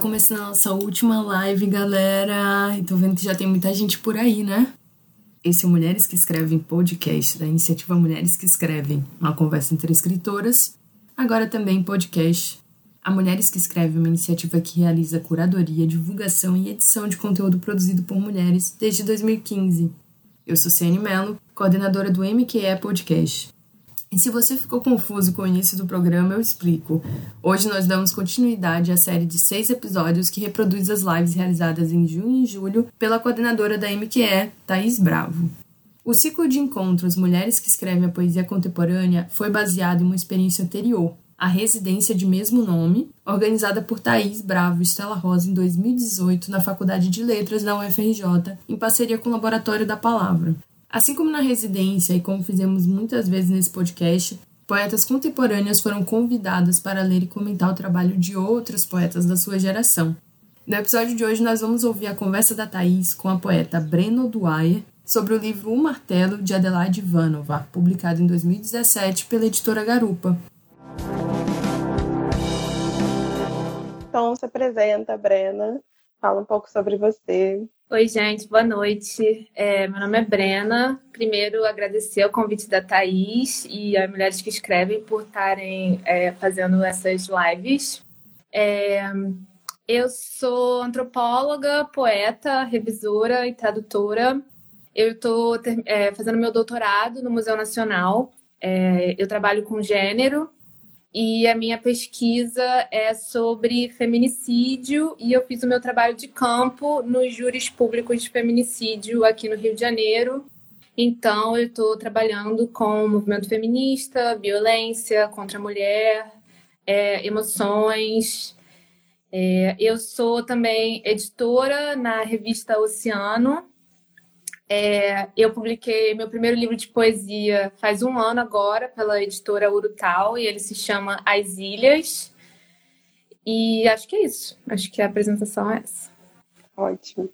começando a nossa última live, galera. E tô vendo que já tem muita gente por aí, né? Esse é Mulheres que Escrevem podcast da iniciativa Mulheres que Escrevem, uma conversa entre escritoras. Agora também podcast. A Mulheres que Escrevem é uma iniciativa que realiza curadoria, divulgação e edição de conteúdo produzido por mulheres desde 2015. Eu sou Ciane Mello, coordenadora do MQE Podcast. E se você ficou confuso com o início do programa, eu explico. Hoje nós damos continuidade à série de seis episódios que reproduz as lives realizadas em junho e julho pela coordenadora da MQE, Thaís Bravo. O ciclo de encontros Mulheres que Escrevem a Poesia Contemporânea foi baseado em uma experiência anterior, a residência de mesmo nome, organizada por Thaís Bravo e Stella Rosa em 2018 na Faculdade de Letras da UFRJ, em parceria com o Laboratório da Palavra. Assim como na residência e como fizemos muitas vezes nesse podcast, poetas contemporâneas foram convidadas para ler e comentar o trabalho de outros poetas da sua geração. No episódio de hoje, nós vamos ouvir a conversa da Thaís com a poeta Breno Dwyer sobre o livro O Martelo, de Adelaide Ivanova, publicado em 2017 pela editora Garupa. Então, se apresenta, Brena. Fala um pouco sobre você. Oi, gente, boa noite. É, meu nome é Brena. Primeiro, agradecer o convite da Thaís e as mulheres que escrevem por estarem é, fazendo essas lives. É, eu sou antropóloga, poeta, revisora e tradutora. Eu estou é, fazendo meu doutorado no Museu Nacional. É, eu trabalho com gênero e a minha pesquisa é sobre feminicídio e eu fiz o meu trabalho de campo nos júris públicos de feminicídio aqui no Rio de Janeiro. Então, eu estou trabalhando com movimento feminista, violência contra a mulher, é, emoções. É, eu sou também editora na revista Oceano, é, eu publiquei meu primeiro livro de poesia faz um ano agora, pela editora Urutau, e ele se chama As Ilhas. E acho que é isso. Acho que a apresentação é essa. Ótimo.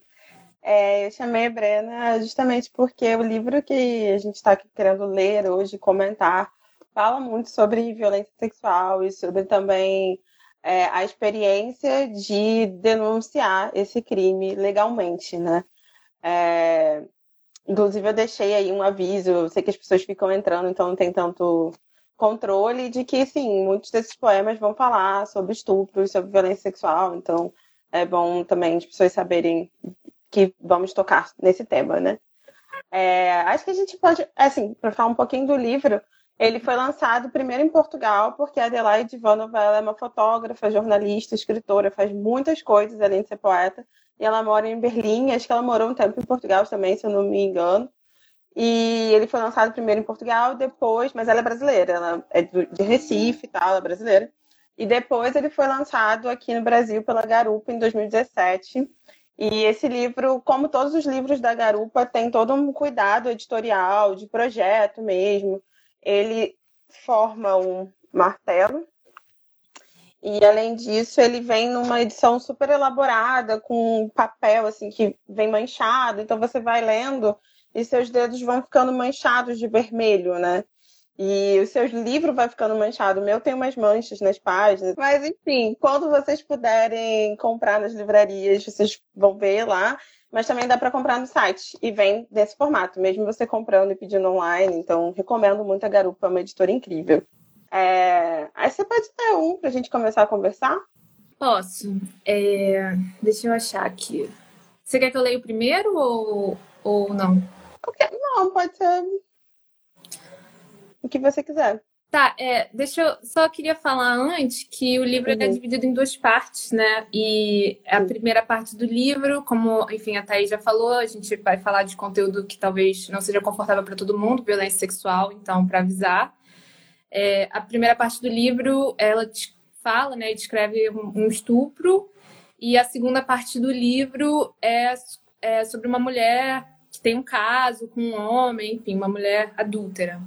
É, eu chamei a Brena justamente porque o livro que a gente está querendo ler hoje, comentar, fala muito sobre violência sexual e sobre também é, a experiência de denunciar esse crime legalmente, né? É, Inclusive, eu deixei aí um aviso. Eu sei que as pessoas ficam entrando, então não tem tanto controle de que, sim, muitos desses poemas vão falar sobre estupro, sobre violência sexual. Então, é bom também as pessoas saberem que vamos tocar nesse tema, né? É, acho que a gente pode, assim, para falar um pouquinho do livro, ele foi lançado primeiro em Portugal, porque a Adelaide Ivanova é uma fotógrafa, jornalista, escritora, faz muitas coisas além de ser poeta e ela mora em Berlim. Acho que ela morou um tempo em Portugal também, se eu não me engano. E ele foi lançado primeiro em Portugal, depois, mas ela é brasileira, ela é de Recife e tal, ela é brasileira. E depois ele foi lançado aqui no Brasil pela Garupa em 2017. E esse livro, como todos os livros da Garupa, tem todo um cuidado editorial, de projeto mesmo. Ele forma um martelo, e além disso, ele vem numa edição super elaborada, com papel assim que vem manchado, então você vai lendo e seus dedos vão ficando manchados de vermelho, né? E o seu livro vai ficando manchado. O meu tem umas manchas nas páginas. Mas, enfim, quando vocês puderem comprar nas livrarias, vocês vão ver lá. Mas também dá para comprar no site. E vem desse formato, mesmo você comprando e pedindo online. Então, recomendo muito a Garupa, é uma editora incrível. É... Aí você pode ter um para a gente começar a conversar? Posso. É... Deixa eu achar aqui. Você quer que eu leia o primeiro ou, ou não? Não, pode ser o que você quiser. Tá, é, deixa eu só queria falar antes que o livro uhum. é dividido em duas partes, né? E a primeira parte do livro, como, enfim, a Thaís já falou, a gente vai falar de conteúdo que talvez não seja confortável para todo mundo, violência sexual, então, para avisar. É, a primeira parte do livro, ela fala, né, descreve um estupro, e a segunda parte do livro é, é sobre uma mulher que tem um caso com um homem, enfim, uma mulher adúltera.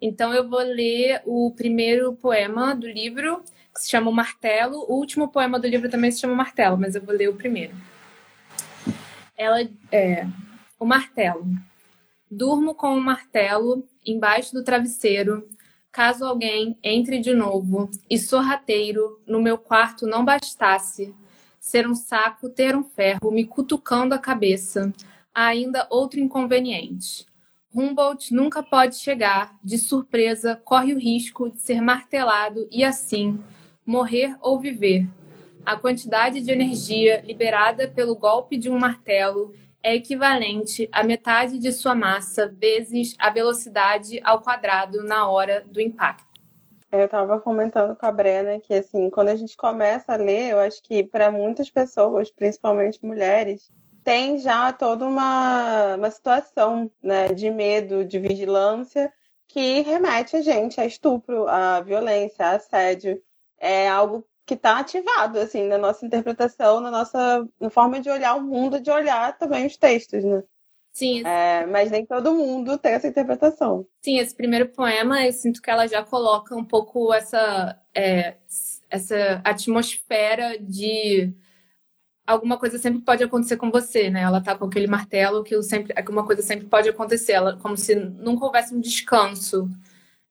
Então eu vou ler o primeiro poema do livro, que se chama O Martelo. O último poema do livro também se chama Martelo, mas eu vou ler o primeiro. Ela é O Martelo. Durmo com o um martelo embaixo do travesseiro, caso alguém entre de novo e sorrateiro no meu quarto não bastasse, ser um saco, ter um ferro me cutucando a cabeça. Há ainda outro inconveniente. Humboldt nunca pode chegar, de surpresa, corre o risco de ser martelado e assim morrer ou viver. A quantidade de energia liberada pelo golpe de um martelo é equivalente à metade de sua massa vezes a velocidade ao quadrado na hora do impacto. Eu estava comentando com a Brena que, assim, quando a gente começa a ler, eu acho que para muitas pessoas, principalmente mulheres, tem já toda uma, uma situação né, de medo, de vigilância, que remete a gente a estupro, a violência, a assédio. É algo que está ativado, assim, na nossa interpretação, na nossa na forma de olhar o mundo, de olhar também os textos, né? Sim. É, mas nem todo mundo tem essa interpretação. Sim, esse primeiro poema, eu sinto que ela já coloca um pouco essa, é, essa atmosfera de alguma coisa sempre pode acontecer com você, né? Ela tá com aquele martelo que sempre, alguma coisa sempre pode acontecer, ela, como se nunca houvesse um descanso,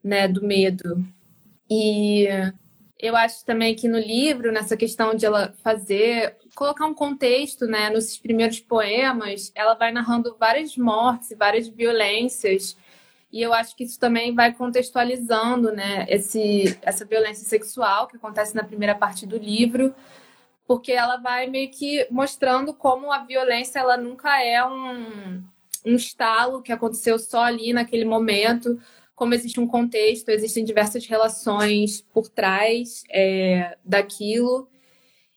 né, do medo. E eu acho também que no livro, nessa questão de ela fazer, colocar um contexto, né, nos primeiros poemas, ela vai narrando várias mortes, várias violências, e eu acho que isso também vai contextualizando, né, esse, essa violência sexual que acontece na primeira parte do livro, porque ela vai meio que mostrando como a violência ela nunca é um, um estalo que aconteceu só ali naquele momento, como existe um contexto, existem diversas relações por trás é, daquilo.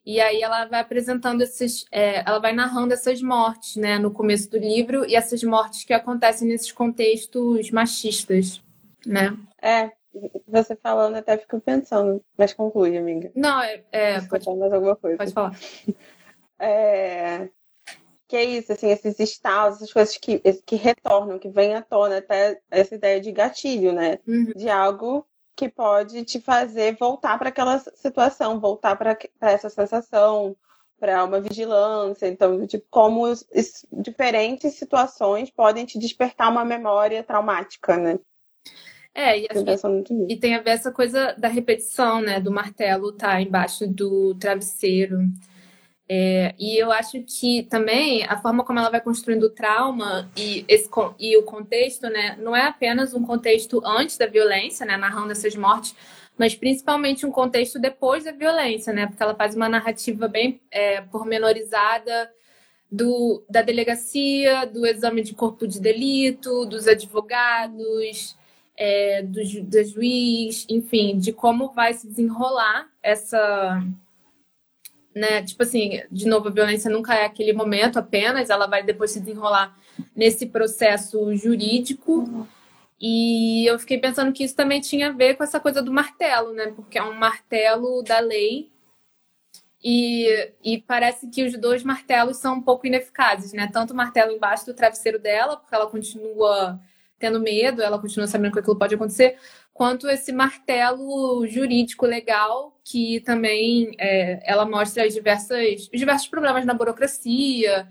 E aí ela vai apresentando esses, é, ela vai narrando essas mortes, né, no começo do livro e essas mortes que acontecem nesses contextos machistas, né? É, você falando até fico pensando, mas conclui, amiga. Não, é, é pode falar mais alguma coisa. Pode falar. É, que é isso, assim, esses estados, essas coisas que, que retornam, que vêm à tona, até essa ideia de gatilho, né? Uhum. De algo que pode te fazer voltar para aquela situação, voltar para essa sensação, para uma vigilância. Então, tipo, como os, os, diferentes situações podem te despertar uma memória traumática, né? É, e, e, tem a ver essa coisa da repetição, né? Do martelo tá embaixo do travesseiro. É, e eu acho que também a forma como ela vai construindo o trauma e, esse, e o contexto, né, não é apenas um contexto antes da violência, né, narrando essas mortes, mas principalmente um contexto depois da violência, né, porque ela faz uma narrativa bem é, pormenorizada do, da delegacia, do exame de corpo de delito, dos advogados, é, do, do juiz, enfim, de como vai se desenrolar essa né? Tipo assim, de novo, a violência nunca é aquele momento apenas, ela vai depois se desenrolar nesse processo jurídico. E eu fiquei pensando que isso também tinha a ver com essa coisa do martelo, né? Porque é um martelo da lei. E, e parece que os dois martelos são um pouco ineficazes, né? Tanto o martelo embaixo do travesseiro dela, porque ela continua tendo medo, ela continua sabendo que aquilo pode acontecer, quanto esse martelo jurídico legal que também é, ela mostra as diversas, os diversos problemas na burocracia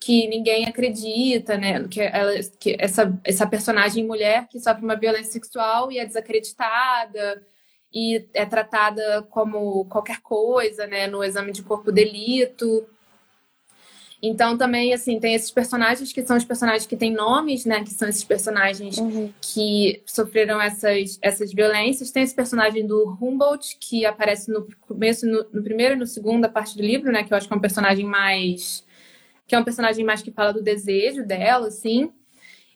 que ninguém acredita, né? Que, ela, que essa, essa personagem mulher que sofre uma violência sexual e é desacreditada e é tratada como qualquer coisa, né? No exame de corpo delito. Então, também, assim, tem esses personagens que são os personagens que têm nomes, né? Que são esses personagens uhum. que sofreram essas, essas violências. Tem esse personagem do Humboldt, que aparece no começo, no, no primeiro e no segundo parte do livro, né? Que eu acho que é um personagem mais... Que é um personagem mais que fala do desejo dela, assim.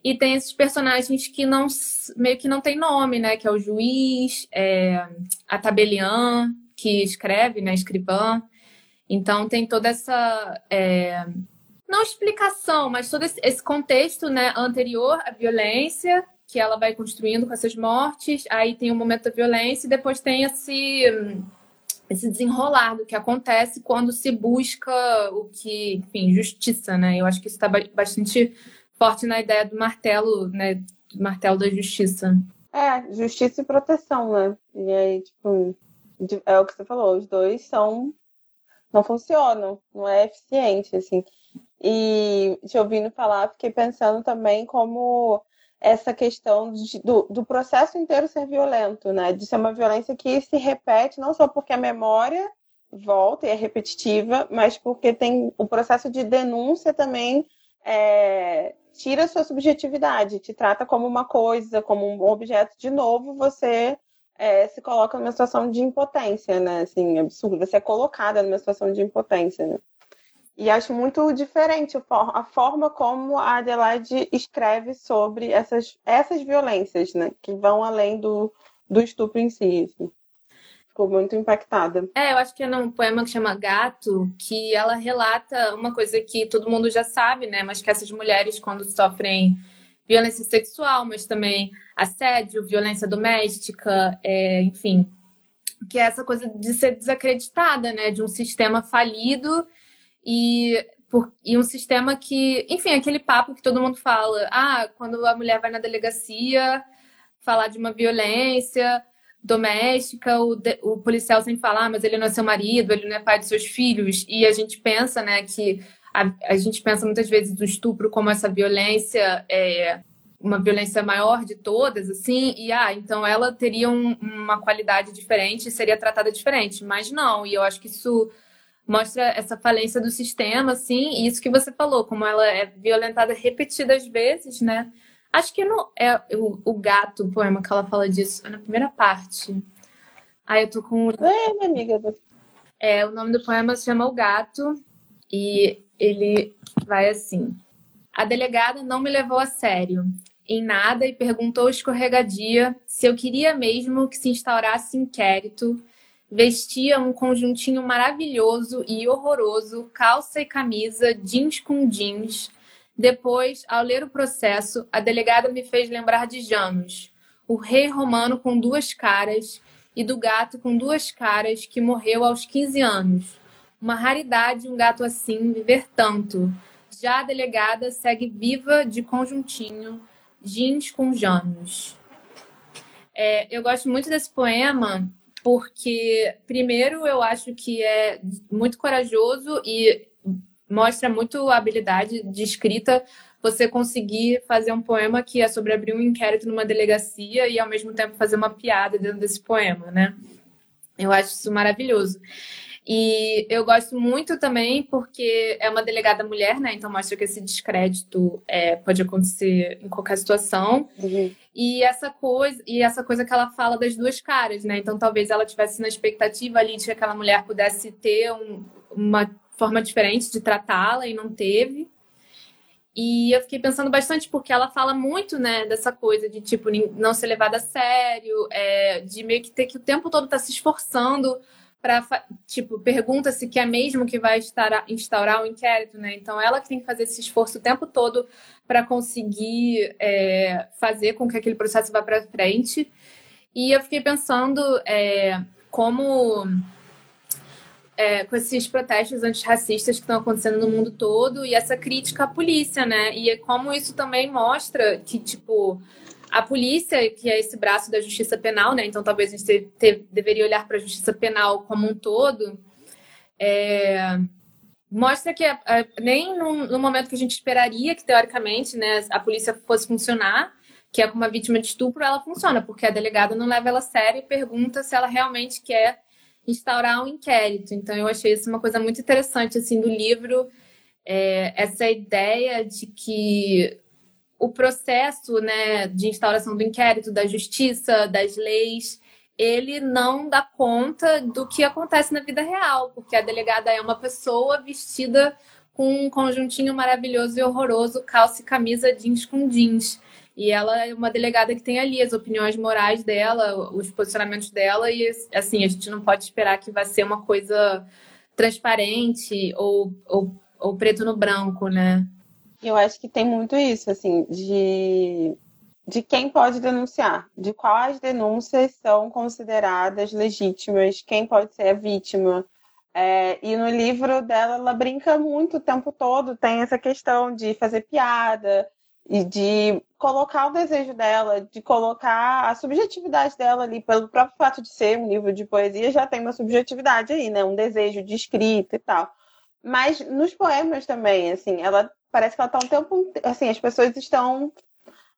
E tem esses personagens que não meio que não tem nome, né? Que é o juiz, é, a tabeliã, que escreve, né? Escrivã. Então tem toda essa é, não explicação, mas todo esse contexto né, anterior à violência que ela vai construindo com essas mortes. Aí tem o momento da violência e depois tem esse esse desenrolar do que acontece quando se busca o que, enfim, justiça, né? Eu acho que isso está bastante forte na ideia do martelo, né? Do martelo da justiça. É, justiça e proteção, né? E aí, tipo, é o que você falou, os dois são não funcionam, não é eficiente, assim. E te ouvindo falar, fiquei pensando também como essa questão de, do, do processo inteiro ser violento, né? De ser uma violência que se repete não só porque a memória volta e é repetitiva, mas porque tem o processo de denúncia também é, tira sua subjetividade, te trata como uma coisa, como um objeto. De novo, você é, se coloca numa situação de impotência, né? Assim, absurdo. Você é colocada numa situação de impotência, né? E acho muito diferente a forma como a Adelaide escreve sobre essas, essas violências, né? Que vão além do, do estupro em si. Assim. Ficou muito impactada. É, eu acho que é num poema que chama Gato, que ela relata uma coisa que todo mundo já sabe, né? Mas que essas mulheres, quando sofrem violência sexual, mas também assédio, violência doméstica, é, enfim, que é essa coisa de ser desacreditada, né? De um sistema falido e, por, e um sistema que, enfim, aquele papo que todo mundo fala. Ah, quando a mulher vai na delegacia falar de uma violência doméstica, o, de, o policial sempre fala, ah, mas ele não é seu marido, ele não é pai de seus filhos. E a gente pensa, né, que a, a gente pensa muitas vezes do estupro como essa violência é, uma violência maior de todas, assim, e ah, então ela teria um, uma qualidade diferente e seria tratada diferente. Mas não, e eu acho que isso mostra essa falência do sistema, assim, e isso que você falou, como ela é violentada repetidas vezes, né? Acho que no, é o, o gato, o poema que ela fala disso, é na primeira parte. Aí eu tô com. É, minha amiga. É, o nome do poema se chama O Gato, e ele vai assim. A delegada não me levou a sério em nada e perguntou escorregadia se eu queria mesmo que se instaurasse inquérito vestia um conjuntinho maravilhoso e horroroso, calça e camisa, jeans com jeans. Depois, ao ler o processo, a delegada me fez lembrar de Janus, o rei romano com duas caras, e do gato com duas caras que morreu aos 15 anos. Uma raridade um gato assim viver tanto. Já a delegada segue viva de conjuntinho, jeans com Janus. É, eu gosto muito desse poema porque, primeiro, eu acho que é muito corajoso e mostra muito a habilidade de escrita você conseguir fazer um poema que é sobre abrir um inquérito numa delegacia e, ao mesmo tempo, fazer uma piada dentro desse poema, né? Eu acho isso maravilhoso. E eu gosto muito também porque é uma delegada mulher, né? Então mostra que esse descrédito é, pode acontecer em qualquer situação. Uhum. E essa coisa, e essa coisa que ela fala das duas caras, né? Então talvez ela tivesse na expectativa ali de que aquela mulher pudesse ter um, uma forma diferente de tratá-la e não teve. E eu fiquei pensando bastante porque ela fala muito, né, dessa coisa de tipo não ser levada a sério, é, de meio que ter que o tempo todo estar tá se esforçando para tipo pergunta se que é mesmo que vai estar, instaurar o um inquérito, né? Então ela que tem que fazer esse esforço o tempo todo para conseguir é, fazer com que aquele processo vá para frente. E eu fiquei pensando é, como é, com esses protestos antirracistas que estão acontecendo no mundo todo e essa crítica à polícia, né? E como isso também mostra que tipo a polícia, que é esse braço da justiça penal, né? Então talvez a gente te, deveria olhar para a justiça penal como um todo. É, mostra que nem no, no, momento que a gente esperaria que, teoricamente, né, a polícia fosse funcionar, que é com uma vítima de estupro, ela funciona, porque a delegada não leva ela a sério e pergunta se ela realmente quer instaurar um inquérito. Então, eu achei isso uma coisa muito interessante, assim, do livro, é, essa ideia de que o processo né, de instauração do inquérito, da justiça, das leis, ele não dá conta do que acontece na vida real, porque a delegada é uma pessoa vestida com um conjuntinho maravilhoso e horroroso, calça e camisa jeans com jeans. E ela é uma delegada que tem ali as opiniões morais dela, os posicionamentos dela, e assim, a gente não pode esperar que vai ser uma coisa transparente ou, ou, ou preto no branco, né? Eu acho que tem muito isso, assim, de, de quem pode denunciar, de quais denúncias são consideradas legítimas, quem pode ser a vítima. É, e no livro dela, ela brinca muito o tempo todo, tem essa questão de fazer piada e de colocar o desejo dela, de colocar a subjetividade dela ali, pelo próprio fato de ser um livro de poesia, já tem uma subjetividade aí, né? Um desejo de escrita e tal. Mas nos poemas também, assim, ela parece que ela está um tempo. Assim, as pessoas estão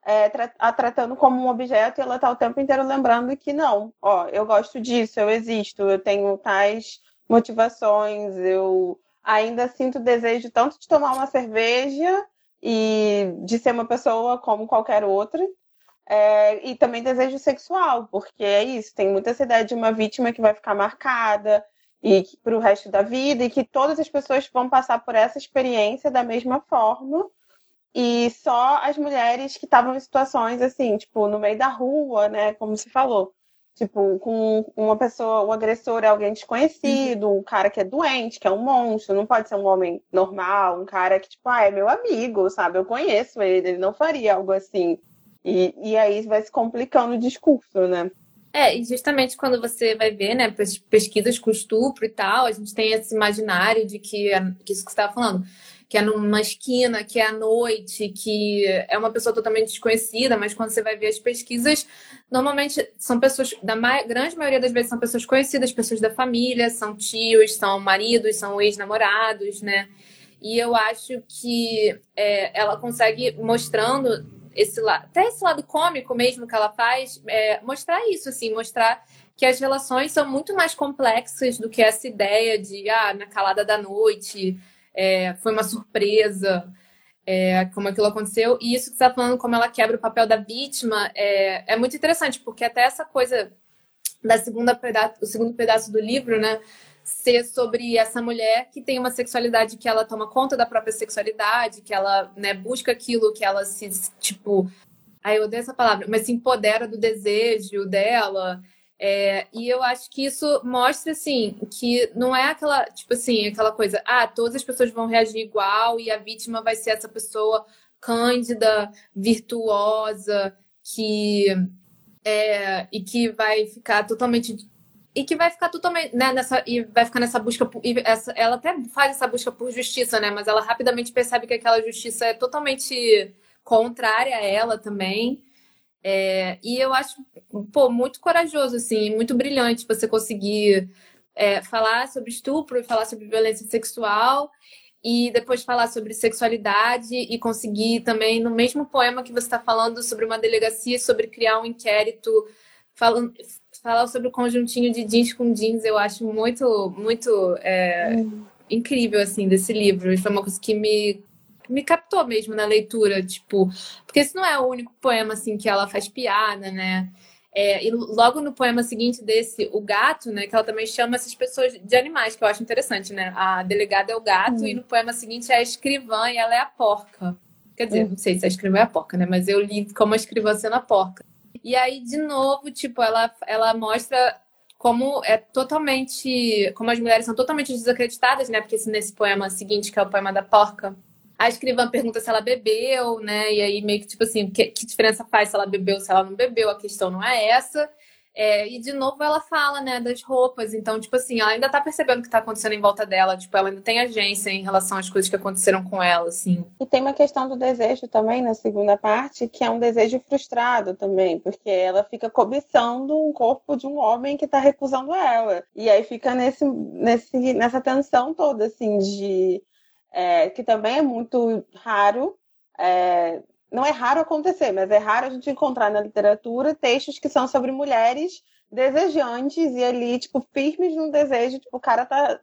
é, a tratando como um objeto e ela está o tempo inteiro lembrando que não, ó, eu gosto disso, eu existo, eu tenho tais motivações. Eu ainda sinto desejo tanto de tomar uma cerveja e de ser uma pessoa como qualquer outra. É, e também desejo sexual, porque é isso, tem muita ideia de uma vítima que vai ficar marcada e para o resto da vida, e que todas as pessoas vão passar por essa experiência da mesma forma, e só as mulheres que estavam em situações assim, tipo, no meio da rua, né, como se falou, Tipo, com uma pessoa, o agressor é alguém desconhecido, um cara que é doente, que é um monstro, não pode ser um homem normal, um cara que, tipo, ah, é meu amigo, sabe? Eu conheço ele, ele não faria algo assim. E, e aí vai se complicando o discurso, né? É, e justamente quando você vai ver, né, pesquisas com estupro e tal, a gente tem esse imaginário de que, que isso que você estava falando, que é numa esquina, que é à noite, que é uma pessoa totalmente desconhecida, mas quando você vai ver as pesquisas, normalmente são pessoas, da ma grande maioria das vezes são pessoas conhecidas, pessoas da família, são tios, são maridos, são ex-namorados, né? E eu acho que é, ela consegue mostrando esse lado, até esse lado cômico mesmo que ela faz, é, mostrar isso, assim, mostrar que as relações são muito mais complexas do que essa ideia de, ah, na calada da noite, é, foi uma surpresa é, como aquilo aconteceu. E isso que você está falando, como ela quebra o papel da vítima, é, é muito interessante, porque até essa coisa da segunda pedaço, o segundo pedaço do livro, né? Ser sobre essa mulher que tem uma sexualidade que ela toma conta da própria sexualidade, que ela né, busca aquilo, que ela se, tipo. Aí eu odeio essa palavra, mas se empodera do desejo dela. É, e eu acho que isso mostra, assim, que não é aquela, tipo assim, aquela coisa, ah, todas as pessoas vão reagir igual e a vítima vai ser essa pessoa cândida, virtuosa, que. É, e que vai ficar totalmente. E que vai ficar totalmente, né, nessa, e vai ficar nessa busca, por, essa, ela até faz essa busca por justiça, né, mas ela rapidamente percebe que aquela justiça é totalmente contrária a ela também. É, e eu acho, pô, muito corajoso, assim, muito brilhante você conseguir é, falar sobre estupro falar sobre violência sexual e depois falar sobre sexualidade e conseguir também, no mesmo poema que você está falando sobre uma delegacia, sobre criar um inquérito, falando, falar sobre o conjuntinho de jeans com jeans, eu acho muito, muito é, hum. incrível, assim, desse livro. Foi uma coisa que me me captou mesmo na leitura, tipo, porque esse não é o único poema assim que ela faz piada, né? É, e logo no poema seguinte desse, o gato, né, que ela também chama essas pessoas de animais, que eu acho interessante, né? A delegada é o gato uhum. e no poema seguinte é a escrivã e ela é a porca. Quer dizer, uhum. não sei se a escrivã é a porca, né? Mas eu li como a escrivã sendo a porca. E aí, de novo, tipo, ela, ela mostra como é totalmente. Como as mulheres são totalmente desacreditadas, né? Porque nesse poema seguinte, que é o poema da porca, a escrivã pergunta se ela bebeu, né? E aí meio que tipo assim, que, que diferença faz se ela bebeu, se ela não bebeu? A questão não é essa. É, e de novo ela fala, né, das roupas. Então, tipo assim, ela ainda tá percebendo o que tá acontecendo em volta dela. Tipo, ela ainda tem agência em relação às coisas que aconteceram com ela, assim. E tem uma questão do desejo também na segunda parte, que é um desejo frustrado também, porque ela fica cobiçando um corpo de um homem que tá recusando ela. E aí fica nesse, nesse, nessa tensão toda, assim, de é, que também é muito raro. É, não é raro acontecer, mas é raro a gente encontrar na literatura textos que são sobre mulheres desejantes e ali, tipo, firmes no desejo, tipo, o cara tá,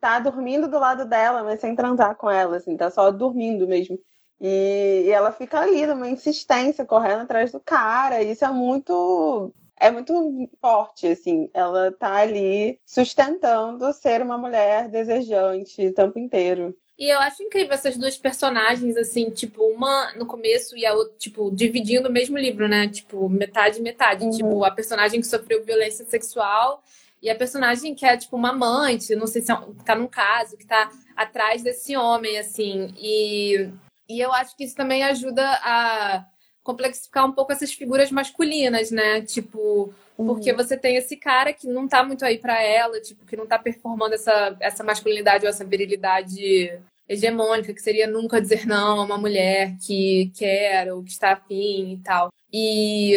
tá dormindo do lado dela, mas sem transar com ela, assim, tá só dormindo mesmo. E, e ela fica ali numa insistência, correndo atrás do cara, isso é muito é muito forte, assim. Ela tá ali sustentando ser uma mulher desejante o tempo inteiro. E eu acho incrível essas duas personagens, assim, tipo, uma no começo e a outra, tipo, dividindo o mesmo livro, né? Tipo, metade, metade. Uhum. Tipo, a personagem que sofreu violência sexual e a personagem que é, tipo, uma amante, não sei se é, tá num caso, que tá atrás desse homem, assim. E, e eu acho que isso também ajuda a complexificar um pouco essas figuras masculinas, né? Tipo, porque uhum. você tem esse cara que não tá muito aí para ela, tipo, que não tá performando essa, essa masculinidade ou essa virilidade hegemônica, que seria nunca dizer não a uma mulher que quer ou que está afim e tal. E,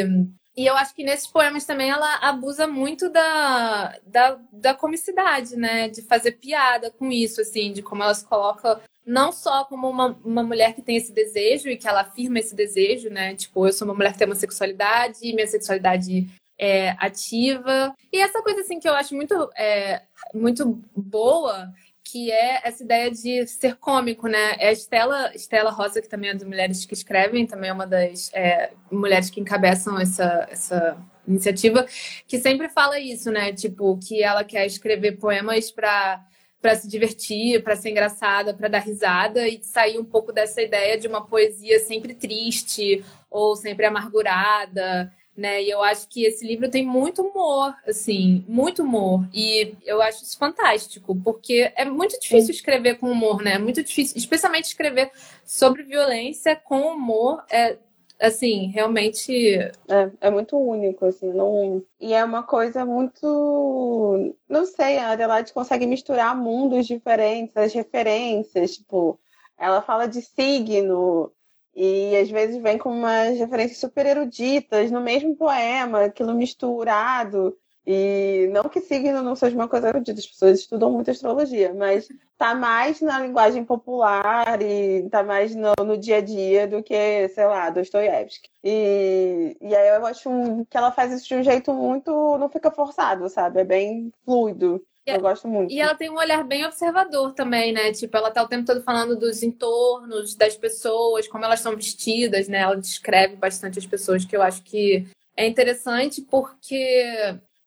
e eu acho que nesses poemas também ela abusa muito da, da, da comicidade, né? De fazer piada com isso, assim, de como ela se coloca não só como uma, uma mulher que tem esse desejo e que ela afirma esse desejo, né? Tipo, eu sou uma mulher que tem uma sexualidade, minha sexualidade é, ativa. E essa coisa assim que eu acho muito, é, muito boa que é essa ideia de ser cômico, né? É a Estela, Estela Rosa, que também é das Mulheres que Escrevem, também é uma das é, mulheres que encabeçam essa, essa iniciativa, que sempre fala isso, né? Tipo, que ela quer escrever poemas para para se divertir, para ser engraçada, para dar risada e sair um pouco dessa ideia de uma poesia sempre triste ou sempre amargurada né? E eu acho que esse livro tem muito humor, assim, muito humor. E eu acho isso fantástico, porque é muito difícil escrever com humor, né? É muito difícil, especialmente escrever sobre violência com humor. É, assim, realmente. É, é muito único, assim, não. E é uma coisa muito. Não sei, a Adelaide consegue misturar mundos diferentes, as referências, tipo, ela fala de signo e às vezes vem com umas referências super eruditas no mesmo poema, aquilo misturado. E não que signo não seja uma coisa erudita, as pessoas estudam muito astrologia, mas tá mais na linguagem popular e tá mais no, no dia a dia do que, sei lá, Dostoiévski. E, e aí eu acho que ela faz isso de um jeito muito. não fica forçado, sabe? É bem fluido. Eu gosto muito. E ela tem um olhar bem observador também, né? Tipo, ela tá o tempo todo falando dos entornos, das pessoas, como elas são vestidas, né? Ela descreve bastante as pessoas, que eu acho que é interessante porque.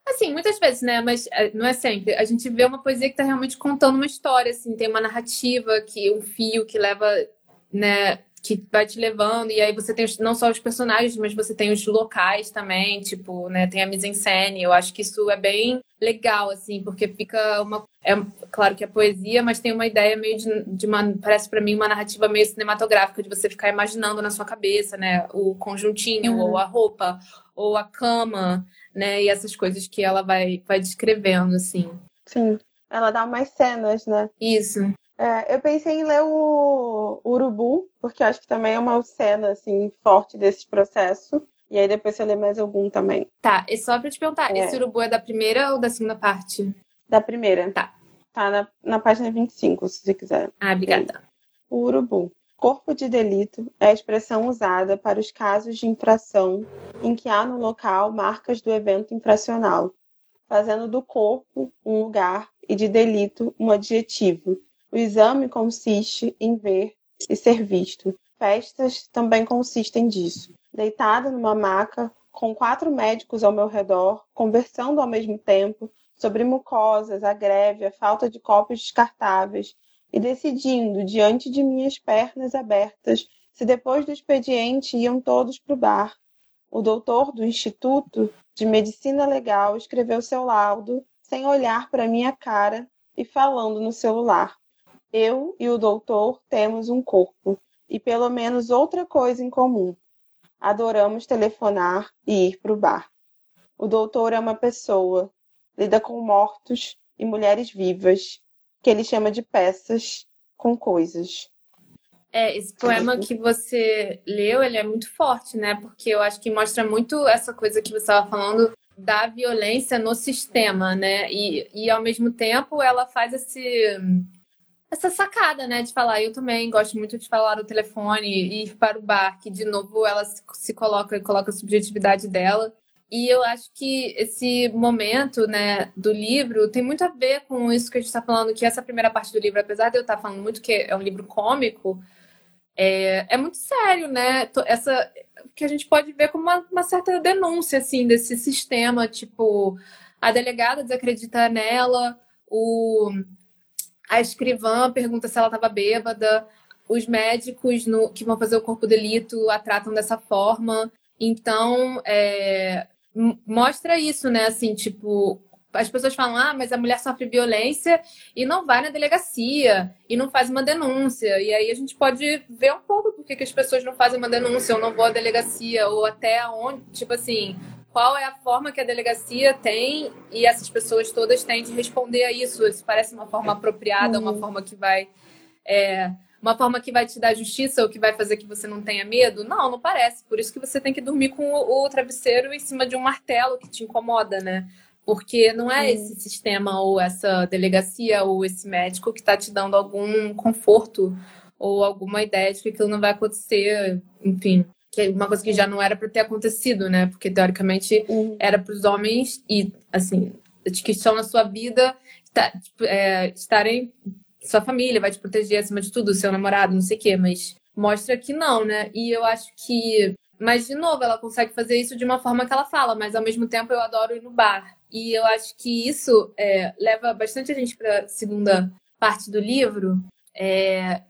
Assim, muitas vezes, né? Mas é, não é sempre. A gente vê uma poesia que tá realmente contando uma história, assim, tem uma narrativa, que um fio que leva, né, que vai te levando, e aí você tem não só os personagens, mas você tem os locais também, tipo, né, tem a mise-en-scène, eu acho que isso é bem legal, assim, porque fica uma... É, claro que é poesia, mas tem uma ideia meio de, de uma... parece para mim uma narrativa meio cinematográfica, de você ficar imaginando na sua cabeça, né, o conjuntinho, uhum. ou a roupa, ou a cama, né, e essas coisas que ela vai, vai descrevendo, assim. Sim, ela dá mais cenas, né? Isso. É, eu pensei em ler o Urubu, porque acho que também é uma cena assim, forte desse processo. E aí depois você lê mais algum também. Tá, e só pra te perguntar, é. esse urubu é da primeira ou da segunda parte? Da primeira. Tá. Tá na, na página 25, se você quiser. Ah, obrigada. O urubu. Corpo de delito é a expressão usada para os casos de infração em que há no local marcas do evento infracional, fazendo do corpo um lugar e de delito um adjetivo, o exame consiste em ver e ser visto. Festas também consistem disso. Deitada numa maca, com quatro médicos ao meu redor, conversando ao mesmo tempo sobre mucosas, a greve, a falta de copos descartáveis, e decidindo, diante de minhas pernas abertas, se depois do expediente iam todos para o bar. O doutor do Instituto de Medicina Legal escreveu seu laudo, sem olhar para minha cara e falando no celular. Eu e o doutor temos um corpo e pelo menos outra coisa em comum. Adoramos telefonar e ir para o bar. O doutor é uma pessoa, lida com mortos e mulheres vivas, que ele chama de peças com coisas. É, esse poema que você leu, ele é muito forte, né? Porque eu acho que mostra muito essa coisa que você estava falando da violência no sistema, né? E, e ao mesmo tempo ela faz esse essa sacada, né, de falar, eu também gosto muito de falar no telefone e ir para o bar, que de novo ela se coloca coloca a subjetividade dela. E eu acho que esse momento, né, do livro tem muito a ver com isso que a gente está falando, que essa primeira parte do livro, apesar de eu estar tá falando muito que é um livro cômico, é, é muito sério, né? Essa que a gente pode ver como uma, uma certa denúncia, assim, desse sistema, tipo, a delegada desacredita nela, o a escrivã pergunta se ela estava bêbada, os médicos no, que vão fazer o corpo delito a tratam dessa forma. Então, é, mostra isso, né? Assim, tipo, as pessoas falam, ah, mas a mulher sofre violência e não vai na delegacia e não faz uma denúncia. E aí a gente pode ver um pouco por que as pessoas não fazem uma denúncia ou não vão à delegacia, ou até onde, tipo assim, qual é a forma que a delegacia tem e essas pessoas todas têm de responder a isso. Isso parece uma forma apropriada, uma uhum. forma que vai. É, uma forma que vai te dar justiça ou que vai fazer que você não tenha medo? Não, não parece. Por isso que você tem que dormir com o, o travesseiro em cima de um martelo que te incomoda, né? Porque não é esse sistema ou essa delegacia ou esse médico que está te dando algum conforto ou alguma ideia de que aquilo não vai acontecer, enfim que é uma coisa que já não era para ter acontecido, né? Porque teoricamente uhum. era para os homens e assim que estão na sua vida tá, tipo, é, estarem sua família vai te proteger acima de tudo, seu namorado, não sei o quê, mas mostra que não, né? E eu acho que mas, de novo, ela consegue fazer isso de uma forma que ela fala, mas ao mesmo tempo eu adoro ir no bar. E eu acho que isso é, leva bastante a gente para a segunda parte do livro, é,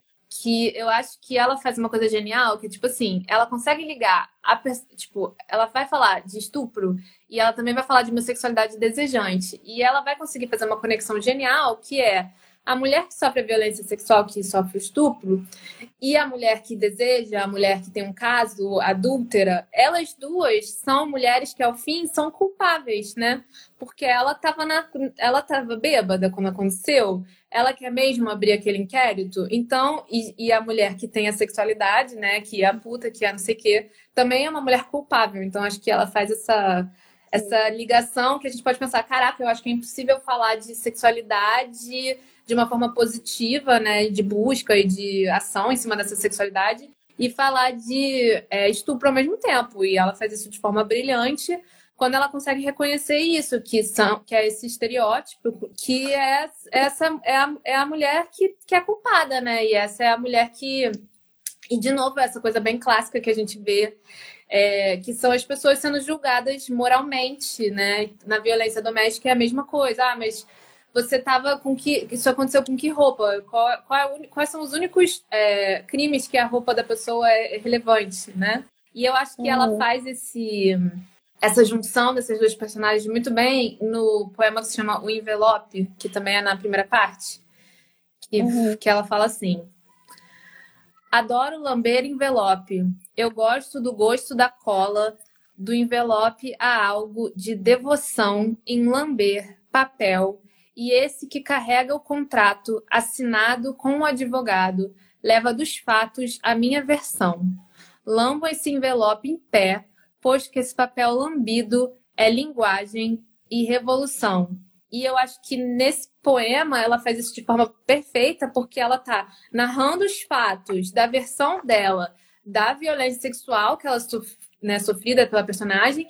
que eu acho que ela faz uma coisa genial, que, tipo assim, ela consegue ligar, a, tipo, ela vai falar de estupro e ela também vai falar de uma sexualidade desejante. E ela vai conseguir fazer uma conexão genial, que é a mulher que sofre violência sexual, que sofre estupro, e a mulher que deseja, a mulher que tem um caso adúltera, elas duas são mulheres que, ao fim, são culpáveis, né? Porque ela estava na, ela tava bêbada quando aconteceu, ela quer mesmo abrir aquele inquérito, então, e, e a mulher que tem a sexualidade, né, que é a puta, que é não sei o quê, também é uma mulher culpável, então acho que ela faz essa essa ligação que a gente pode pensar, caraca, eu acho que é impossível falar de sexualidade de uma forma positiva, né, de busca e de ação em cima dessa sexualidade, e falar de é, estupro ao mesmo tempo. E ela faz isso de forma brilhante quando ela consegue reconhecer isso, que, são, que é esse estereótipo, que é essa é a, é a mulher que, que é culpada, né? E essa é a mulher que. E, de novo, essa coisa bem clássica que a gente vê é, que são as pessoas sendo julgadas moralmente, né? Na violência doméstica é a mesma coisa. Ah, mas você tava com que. Isso aconteceu com que roupa? Qual, qual é quais são os únicos é, crimes que a roupa da pessoa é relevante, né? E eu acho que uhum. ela faz esse essa junção desses dois personagens muito bem no poema que se chama O Envelope, que também é na primeira parte, que, uhum. que ela fala assim: Adoro lamber envelope. Eu gosto do gosto da cola, do envelope a algo de devoção em lamber papel e esse que carrega o contrato assinado com o advogado leva dos fatos a minha versão. Lambo esse envelope em pé, pois que esse papel lambido é linguagem e revolução. E eu acho que nesse poema ela faz isso de forma perfeita, porque ela está narrando os fatos da versão dela da violência sexual que ela né, sofrida pela personagem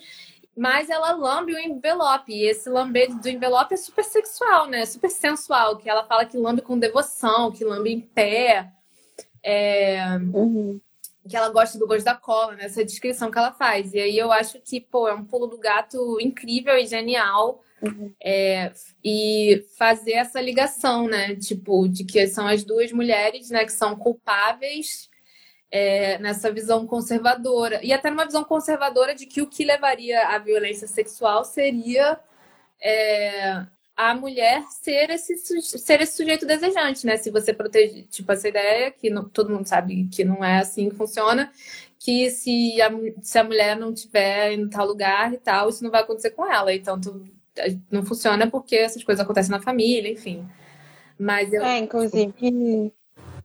mas ela lambe o envelope. E esse lamber do envelope é super sexual, né? Super sensual. Que ela fala que lambe com devoção, que lambe em pé. É... Uhum. Que ela gosta do gosto da cola, né? Essa descrição que ela faz. E aí eu acho que, pô, é um pulo do gato incrível e genial. Uhum. É... e fazer essa ligação, né? Tipo, de que são as duas mulheres, né, que são culpáveis é, nessa visão conservadora. E até numa visão conservadora de que o que levaria à violência sexual seria é, a mulher ser esse, ser esse sujeito desejante, né? Se você protege, tipo, essa ideia, que não, todo mundo sabe que não é assim que funciona, que se a, se a mulher não tiver em tal lugar e tal, isso não vai acontecer com ela. Então, tu, não funciona porque essas coisas acontecem na família, enfim. Mas eu... É, inclusive,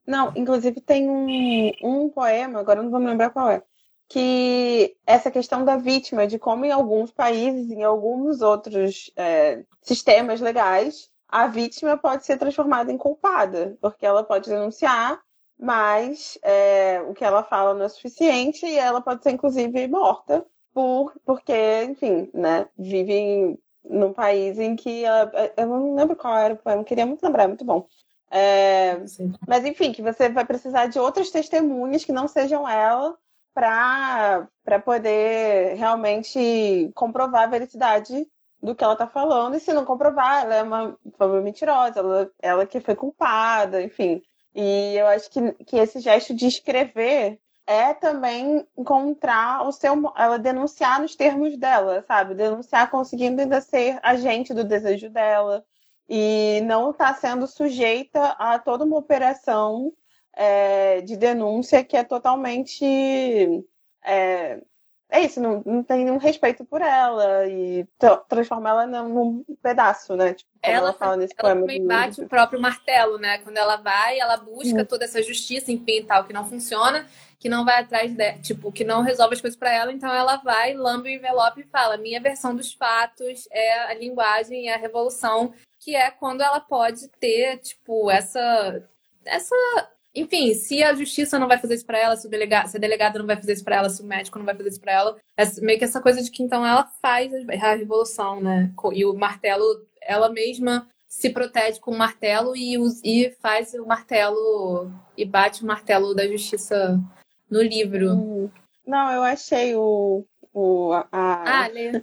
não, inclusive tem um, um poema, agora não vou me lembrar qual é, que essa questão da vítima, de como em alguns países, em alguns outros é, sistemas legais, a vítima pode ser transformada em culpada, porque ela pode denunciar, mas é, o que ela fala não é suficiente e ela pode ser, inclusive, morta, por, porque, enfim, né, vive num país em que ela, eu não lembro qual era o poema, queria muito lembrar, é muito bom. É, mas enfim, que você vai precisar de outras testemunhas que não sejam ela para poder realmente comprovar a veracidade do que ela está falando. E se não comprovar, ela é uma, uma mentirosa, ela, ela que foi culpada, enfim. E eu acho que, que esse gesto de escrever é também encontrar o seu. Ela denunciar nos termos dela, sabe? Denunciar conseguindo ainda ser agente do desejo dela, e não está sendo sujeita a toda uma operação é, de denúncia que é totalmente. É, é isso, não, não tem nenhum respeito por ela e transforma ela num, pedaço, né? Tipo, ela, ela fala nesse ela poema. também bate o próprio martelo, né? Quando ela vai, ela busca hum. toda essa justiça, enfim, tal, que não funciona, que não vai atrás, de, tipo, que não resolve as coisas para ela, então ela vai, lambe o envelope e fala: minha versão dos fatos é a linguagem e a revolução que é quando ela pode ter, tipo, essa essa enfim, se a justiça não vai fazer isso para ela, se, o delegado, se a delegada não vai fazer isso para ela, se o médico não vai fazer isso para ela, é meio que essa coisa de que então ela faz a revolução, né? E o martelo, ela mesma se protege com o martelo e, e faz o martelo e bate o martelo da justiça no livro. Hum. Não, eu achei o. o a, ah, leia.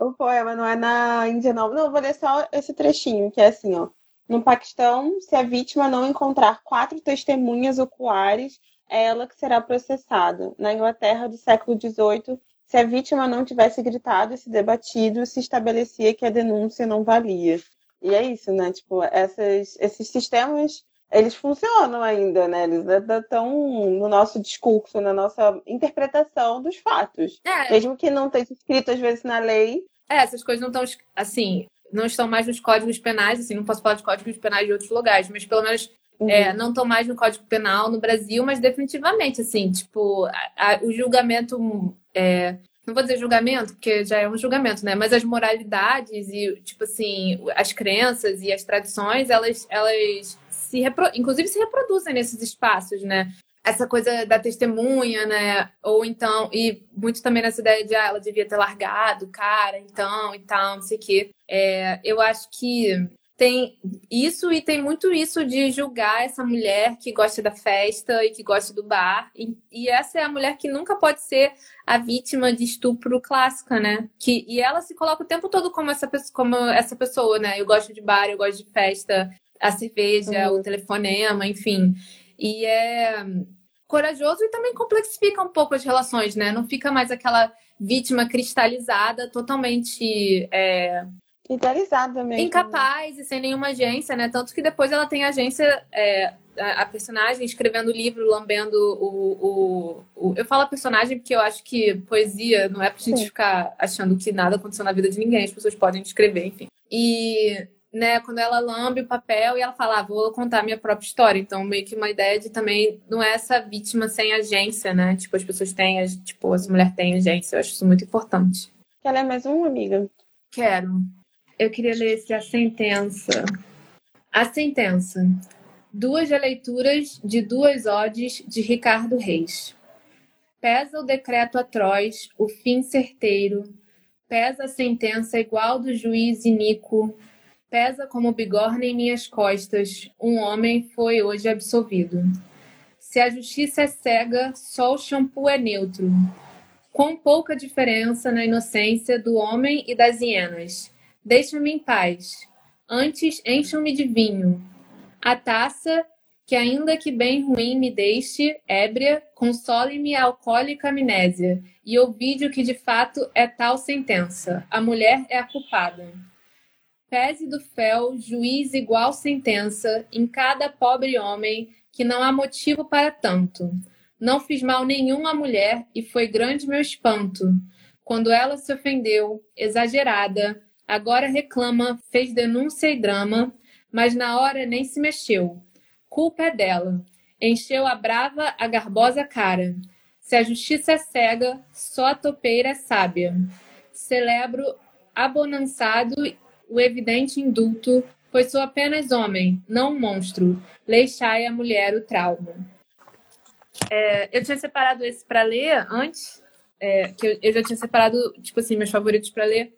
O poema não é na Índia, não. Não, vou ler só esse trechinho, que é assim, ó. No Paquistão, se a vítima não encontrar quatro testemunhas oculares, é ela que será processada. Na Inglaterra do século XVIII, se a vítima não tivesse gritado e se debatido, se estabelecia que a denúncia não valia. E é isso, né? Tipo, essas, esses sistemas, eles funcionam ainda, né? Eles estão no nosso discurso, na nossa interpretação dos fatos. É. Mesmo que não esteja escrito, às vezes, na lei. É, essas coisas não estão, assim, não estão mais nos códigos penais, assim, não posso falar de códigos penais de outros lugares, mas pelo menos uhum. é, não estão mais no Código Penal no Brasil, mas definitivamente, assim, tipo, a, a, o julgamento. É, não vou dizer julgamento, porque já é um julgamento, né? Mas as moralidades e, tipo assim, as crenças e as tradições, elas, elas se repro... inclusive se reproduzem nesses espaços, né? essa coisa da testemunha, né? Ou então, e muito também nessa ideia de ah, ela devia ter largado cara, então, e tal, não sei o quê. É, eu acho que tem isso e tem muito isso de julgar essa mulher que gosta da festa e que gosta do bar. E, e, essa é a mulher que nunca pode ser a vítima de estupro clássica, né? Que, e ela se coloca o tempo todo como essa, como essa pessoa, né? Eu gosto de bar, eu gosto de festa, a cerveja, uhum. o telefonema, enfim. E é corajoso e também complexifica um pouco as relações, né? Não fica mais aquela vítima cristalizada, totalmente. É... Idealizada mesmo. Né? Incapaz e sem nenhuma agência, né? Tanto que depois ela tem agência. É, a personagem escrevendo o livro, lambendo o, o, o, Eu falo a personagem porque eu acho que poesia não é pra gente Sim. ficar achando que nada aconteceu na vida de ninguém, as pessoas podem escrever, enfim. E né, quando ela lambe o papel e ela fala, ah, vou contar minha própria história. Então, meio que uma ideia de também não é essa vítima sem agência, né? Tipo, as pessoas têm, tipo, as mulheres têm agência. Eu acho isso muito importante. Quer ler mais uma, amiga? Quero. Eu queria ler esse A Sentença. A Sentença. Duas releituras de duas odes de Ricardo Reis. Pesa o decreto atroz, o fim certeiro, pesa a sentença igual do juiz iníquo, Pesa como bigorna em minhas costas, um homem foi hoje absolvido. Se a justiça é cega, só o shampoo é neutro. Quão pouca diferença na inocência do homem e das hienas. Deixa-me em paz. Antes, encham-me de vinho. A taça, que ainda que bem ruim me deixe, ébria, console-me a alcoólica amnésia. E ouvide o que de fato é tal sentença. A mulher é a culpada. Pese do fel, juiz igual sentença, em cada pobre homem, que não há motivo para tanto. Não fiz mal nenhum à mulher, e foi grande meu espanto. Quando ela se ofendeu, exagerada, agora reclama, fez denúncia e drama, mas na hora nem se mexeu. Culpa é dela. Encheu a brava, a garbosa cara. Se a justiça é cega, só a topeira é sábia. Celebro abonançado o evidente indulto, pois sou apenas homem, não um monstro. Leixai a mulher o trauma. É, eu tinha separado esse para ler antes, é, que eu, eu, já tinha separado, tipo assim, meus favoritos para ler.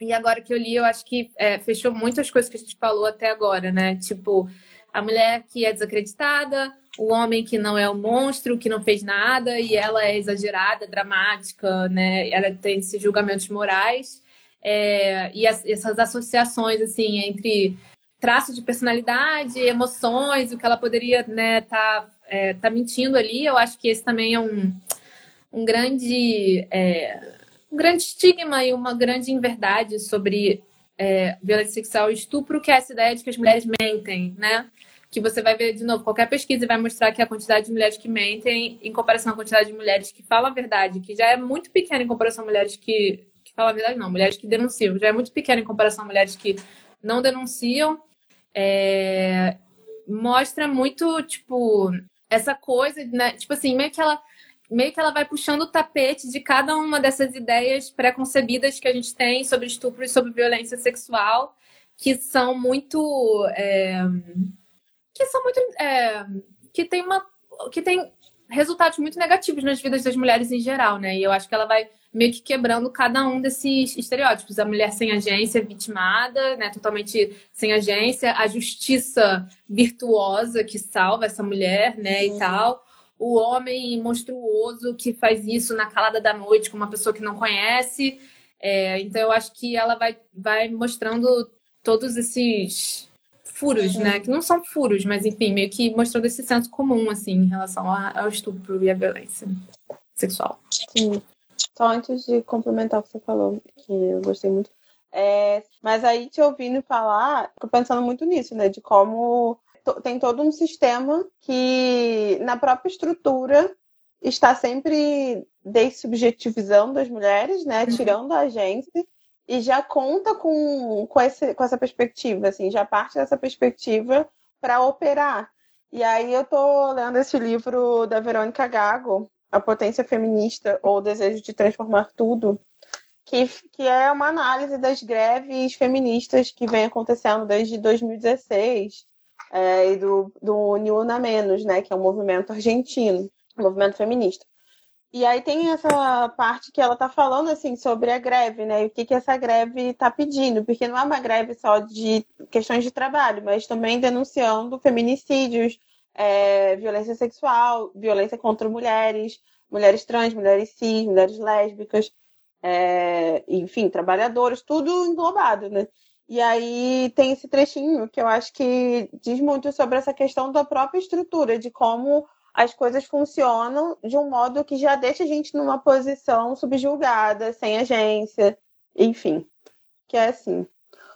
E agora que eu li, eu acho que é, fechou muitas coisas que a gente falou até agora, né? Tipo, a mulher que é desacreditada, o homem que não é o monstro, que não fez nada, e ela é exagerada, dramática, né? Ela tem esses julgamentos morais é, e as, essas associações assim entre traços de personalidade, emoções, o que ela poderia né tá, é, tá mentindo ali. Eu acho que esse também é um, um grande é, um grande estigma e uma grande inverdade sobre é, violência sexual e estupro, que é essa ideia de que as mulheres mentem, né? Que você vai ver de novo, qualquer pesquisa vai mostrar que a quantidade de mulheres que mentem, em comparação à quantidade de mulheres que falam a verdade, que já é muito pequena em comparação a mulheres que Fala a verdade, não. Mulheres que denunciam. Já é muito pequena em comparação a mulheres que não denunciam. É... Mostra muito, tipo, essa coisa, né? Tipo assim, meio que ela meio que ela vai puxando o tapete de cada uma dessas ideias preconcebidas que a gente tem sobre estupro e sobre violência sexual, que são muito. É... que são muito. É que tem uma que tem resultados muito negativos nas vidas das mulheres em geral, né? E eu acho que ela vai meio que quebrando cada um desses estereótipos. A mulher sem agência, vitimada, né? Totalmente sem agência. A justiça virtuosa que salva essa mulher, né? E tal. O homem monstruoso que faz isso na calada da noite com uma pessoa que não conhece. É, então eu acho que ela vai, vai mostrando todos esses furos, né? Que não são furos, mas enfim, meio que mostrando esse senso comum, assim, em relação ao estupro e à violência sexual. Sim. Só antes de complementar o que você falou, que eu gostei muito. É, mas aí, te ouvindo falar, fico pensando muito nisso, né? De como tem todo um sistema que, na própria estrutura, está sempre dessubjetivizando as mulheres, né? Uhum. Tirando a gente e já conta com, com, esse, com essa perspectiva, assim, já parte dessa perspectiva para operar. E aí eu tô lendo esse livro da Verônica Gago, A Potência Feminista ou o Desejo de Transformar Tudo, que, que é uma análise das greves feministas que vem acontecendo desde 2016 é, e do, do Niuna Menos, né, que é um movimento argentino, um movimento feminista. E aí tem essa parte que ela está falando assim sobre a greve, né? E o que, que essa greve está pedindo, porque não é uma greve só de questões de trabalho, mas também denunciando feminicídios, é, violência sexual, violência contra mulheres, mulheres trans, mulheres cis, mulheres lésbicas, é, enfim, trabalhadoras, tudo englobado, né? E aí tem esse trechinho que eu acho que diz muito sobre essa questão da própria estrutura, de como as coisas funcionam de um modo que já deixa a gente numa posição subjulgada, sem agência, enfim. Que é assim.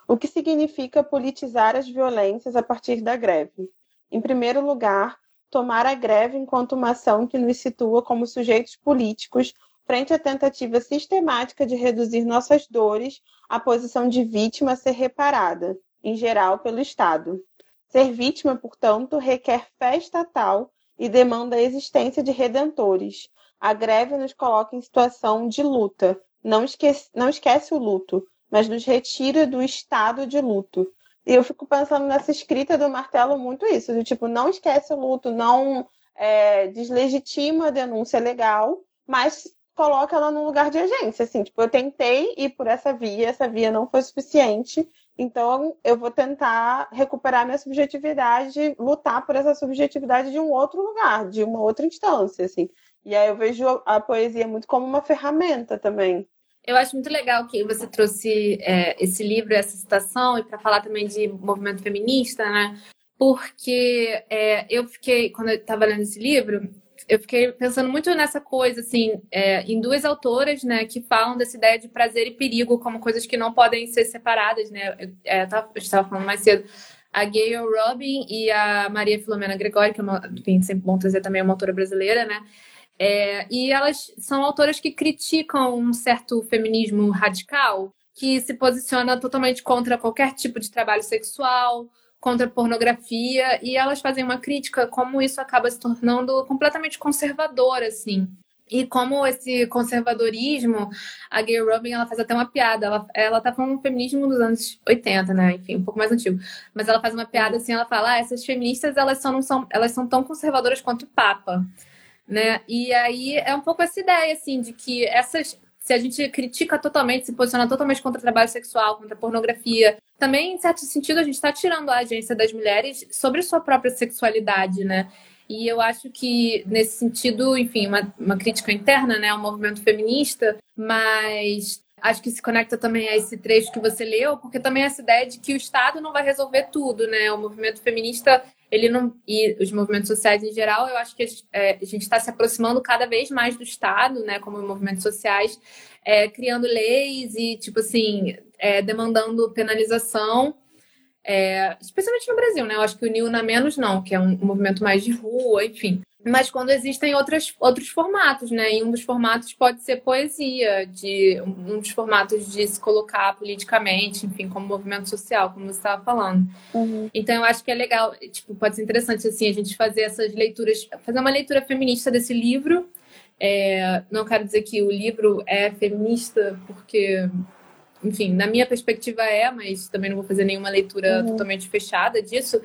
O que significa politizar as violências a partir da greve? Em primeiro lugar, tomar a greve enquanto uma ação que nos situa como sujeitos políticos frente à tentativa sistemática de reduzir nossas dores à posição de vítima a ser reparada, em geral pelo Estado. Ser vítima, portanto, requer fé estatal e demanda a existência de redentores. A greve nos coloca em situação de luta. Não esquece, não esquece o luto, mas nos retira do estado de luto. E eu fico pensando nessa escrita do Martelo muito isso, do tipo, não esquece o luto, não é, deslegitima a denúncia legal, mas coloca ela no lugar de agência, assim, tipo, eu tentei ir por essa via, essa via não foi suficiente, então, eu vou tentar recuperar minha subjetividade, lutar por essa subjetividade de um outro lugar, de uma outra instância, assim. E aí eu vejo a poesia muito como uma ferramenta também. Eu acho muito legal que você trouxe é, esse livro, essa citação, e para falar também de movimento feminista, né? Porque é, eu fiquei, quando eu estava lendo esse livro, eu fiquei pensando muito nessa coisa, assim, é, em duas autoras, né, que falam dessa ideia de prazer e perigo como coisas que não podem ser separadas, né? Eu, é, estava falando mais cedo. A Gayle Robin e a Maria Filomena Gregori, que é uma, enfim, sempre bom trazer também uma autora brasileira, né? É, e elas são autoras que criticam um certo feminismo radical, que se posiciona totalmente contra qualquer tipo de trabalho sexual, contra pornografia e elas fazem uma crítica como isso acaba se tornando completamente conservador assim e como esse conservadorismo, a Gay Robin, ela faz até uma piada. Ela, ela tá falando feminismo dos anos 80, né? Enfim, um pouco mais antigo. Mas ela faz uma piada assim, ela fala: ah, essas feministas, elas só não são, elas são tão conservadoras quanto o Papa, né? E aí é um pouco essa ideia, assim, de que essas se a gente critica totalmente, se posiciona totalmente contra o trabalho sexual, contra a pornografia, também, em certo sentido, a gente está tirando a agência das mulheres sobre sua própria sexualidade, né? E eu acho que, nesse sentido, enfim, uma, uma crítica interna, né, ao movimento feminista, mas acho que se conecta também a esse trecho que você leu, porque também essa ideia de que o Estado não vai resolver tudo, né? O movimento feminista, ele não e os movimentos sociais em geral, eu acho que é, a gente está se aproximando cada vez mais do Estado, né? Como movimentos sociais, é, criando leis e tipo assim é, demandando penalização, é, especialmente no Brasil, né? Eu acho que o Nil na menos não, que é um movimento mais de rua, enfim. Mas quando existem outras, outros formatos, né? E um dos formatos pode ser poesia, de um dos formatos de se colocar politicamente, enfim, como movimento social, como você estava falando. Uhum. Então eu acho que é legal, tipo, pode ser interessante assim a gente fazer essas leituras, fazer uma leitura feminista desse livro. É, não quero dizer que o livro é feminista porque enfim, na minha perspectiva é, mas também não vou fazer nenhuma leitura uhum. totalmente fechada disso.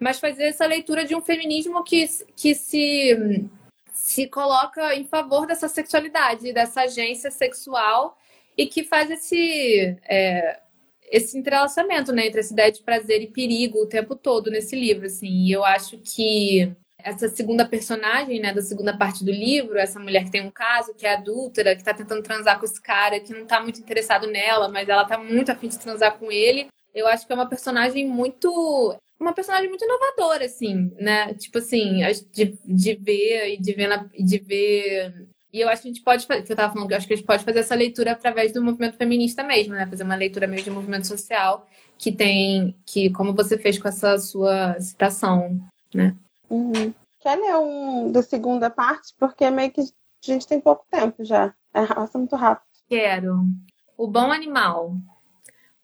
Mas fazer essa leitura de um feminismo que, que se, se coloca em favor dessa sexualidade, dessa agência sexual e que faz esse, é, esse entrelaçamento né, entre essa ideia de prazer e perigo o tempo todo nesse livro. Assim. E eu acho que essa segunda personagem, né, da segunda parte do livro, essa mulher que tem um caso, que é adúltera, que tá tentando transar com esse cara, que não tá muito interessado nela, mas ela tá muito afim de transar com ele. Eu acho que é uma personagem muito. Uma personagem muito inovadora, assim, né? Tipo assim, de, de ver e de ver, na, de ver e eu acho que a gente pode fazer, que eu tava falando, que eu acho que a gente pode fazer essa leitura através do movimento feminista mesmo, né? Fazer uma leitura meio de movimento social que tem, que como você fez com essa sua citação, né? Uhum. Quer ler um da segunda parte? Porque meio que a gente tem pouco tempo já. É, passa muito rápido. Quero. O bom animal.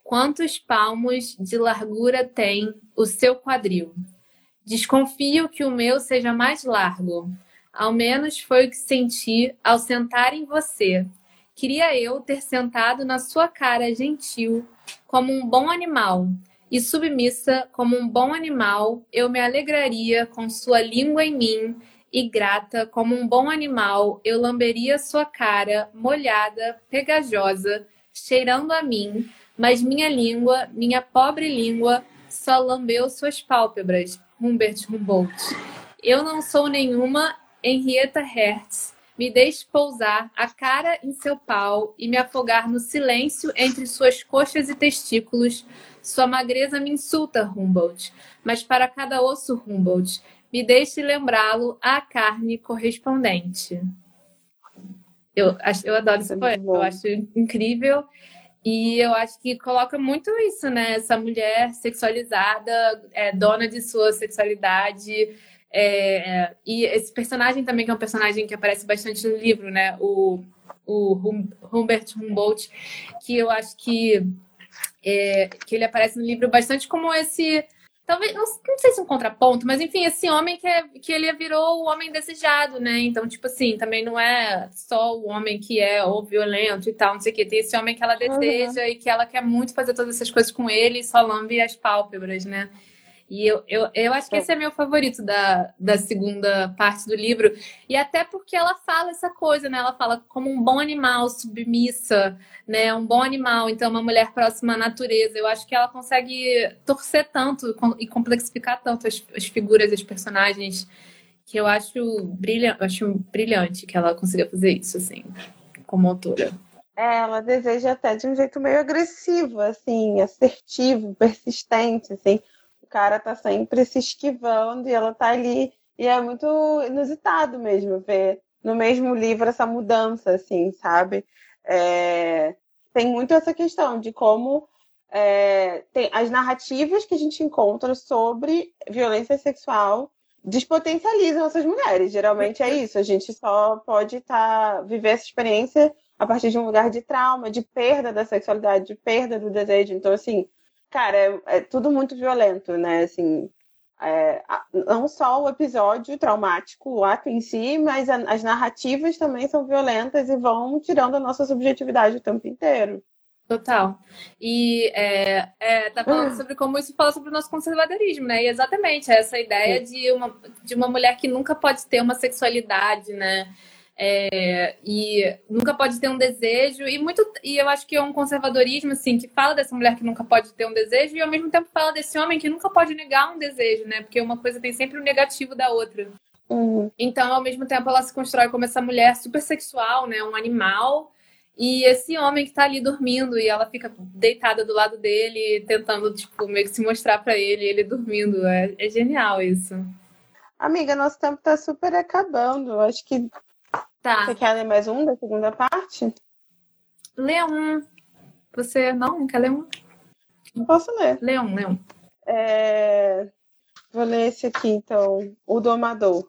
Quantos palmos de largura tem o seu quadril? Desconfio que o meu seja mais largo. Ao menos foi o que senti ao sentar em você. Queria eu ter sentado na sua cara gentil, como um bom animal, e submissa como um bom animal, eu me alegraria com sua língua em mim, e grata como um bom animal, eu lamberia sua cara, molhada, pegajosa, cheirando a mim, mas minha língua, minha pobre língua, só lambeu suas pálpebras, Humbert Humboldt. Eu não sou nenhuma Henrietta Hertz, me deixe pousar a cara em seu pau e me afogar no silêncio entre suas coxas e testículos. Sua magreza me insulta, Humboldt, mas para cada osso, Humboldt, me deixe lembrá-lo à carne correspondente. Eu, acho, eu adoro esse poema, eu acho incrível. E eu acho que coloca muito isso, né? Essa mulher sexualizada, é, dona de sua sexualidade, é, é, e esse personagem também, que é um personagem que aparece bastante no livro, né? O, o hum, Humbert Humboldt, que eu acho que, é, que ele aparece no livro bastante como esse. Talvez, não, não, sei se um contraponto, mas enfim, esse homem que, é, que ele virou o homem desejado, né? Então, tipo assim, também não é só o homem que é ou violento e tal, não sei o quê. Tem esse homem que ela deseja uhum. e que ela quer muito fazer todas essas coisas com ele e só lambe as pálpebras, né? E eu, eu, eu acho que esse é meu favorito da, da segunda parte do livro. E até porque ela fala essa coisa, né? Ela fala como um bom animal, submissa, né? Um bom animal, então uma mulher próxima à natureza. Eu acho que ela consegue torcer tanto e complexificar tanto as, as figuras, as personagens, que eu acho brilhante, acho brilhante que ela consiga fazer isso, assim, como autora. É, ela deseja até de um jeito meio agressivo, assim, assertivo, persistente, assim o cara tá sempre se esquivando e ela tá ali. E é muito inusitado mesmo ver no mesmo livro essa mudança, assim, sabe? É... Tem muito essa questão de como é... tem as narrativas que a gente encontra sobre violência sexual despotencializam essas mulheres. Geralmente é isso. A gente só pode tá, viver essa experiência a partir de um lugar de trauma, de perda da sexualidade, de perda do desejo. Então, assim, Cara, é, é tudo muito violento, né? Assim, é, não só o episódio traumático, o ato em si, mas a, as narrativas também são violentas e vão tirando a nossa subjetividade o tempo inteiro. Total. E é, é, tá falando sobre como isso fala sobre o nosso conservadorismo, né? E exatamente essa ideia de uma, de uma mulher que nunca pode ter uma sexualidade, né? É, e nunca pode ter um desejo e muito e eu acho que é um conservadorismo assim que fala dessa mulher que nunca pode ter um desejo e ao mesmo tempo fala desse homem que nunca pode negar um desejo né? Porque uma coisa tem sempre o negativo da outra. Uhum. então ao mesmo tempo ela se constrói como essa mulher super sexual né? Um animal. E esse homem que tá ali dormindo e ela fica deitada do lado dele tentando tipo meio que se mostrar para ele ele dormindo. É, é genial isso. Amiga, nosso tempo tá super acabando. Acho que Tá. Você quer ler mais um da segunda parte? Lê um. Você não quer ler um? Não posso ler. Lê um, lê um. É... Vou ler esse aqui, então. O Domador.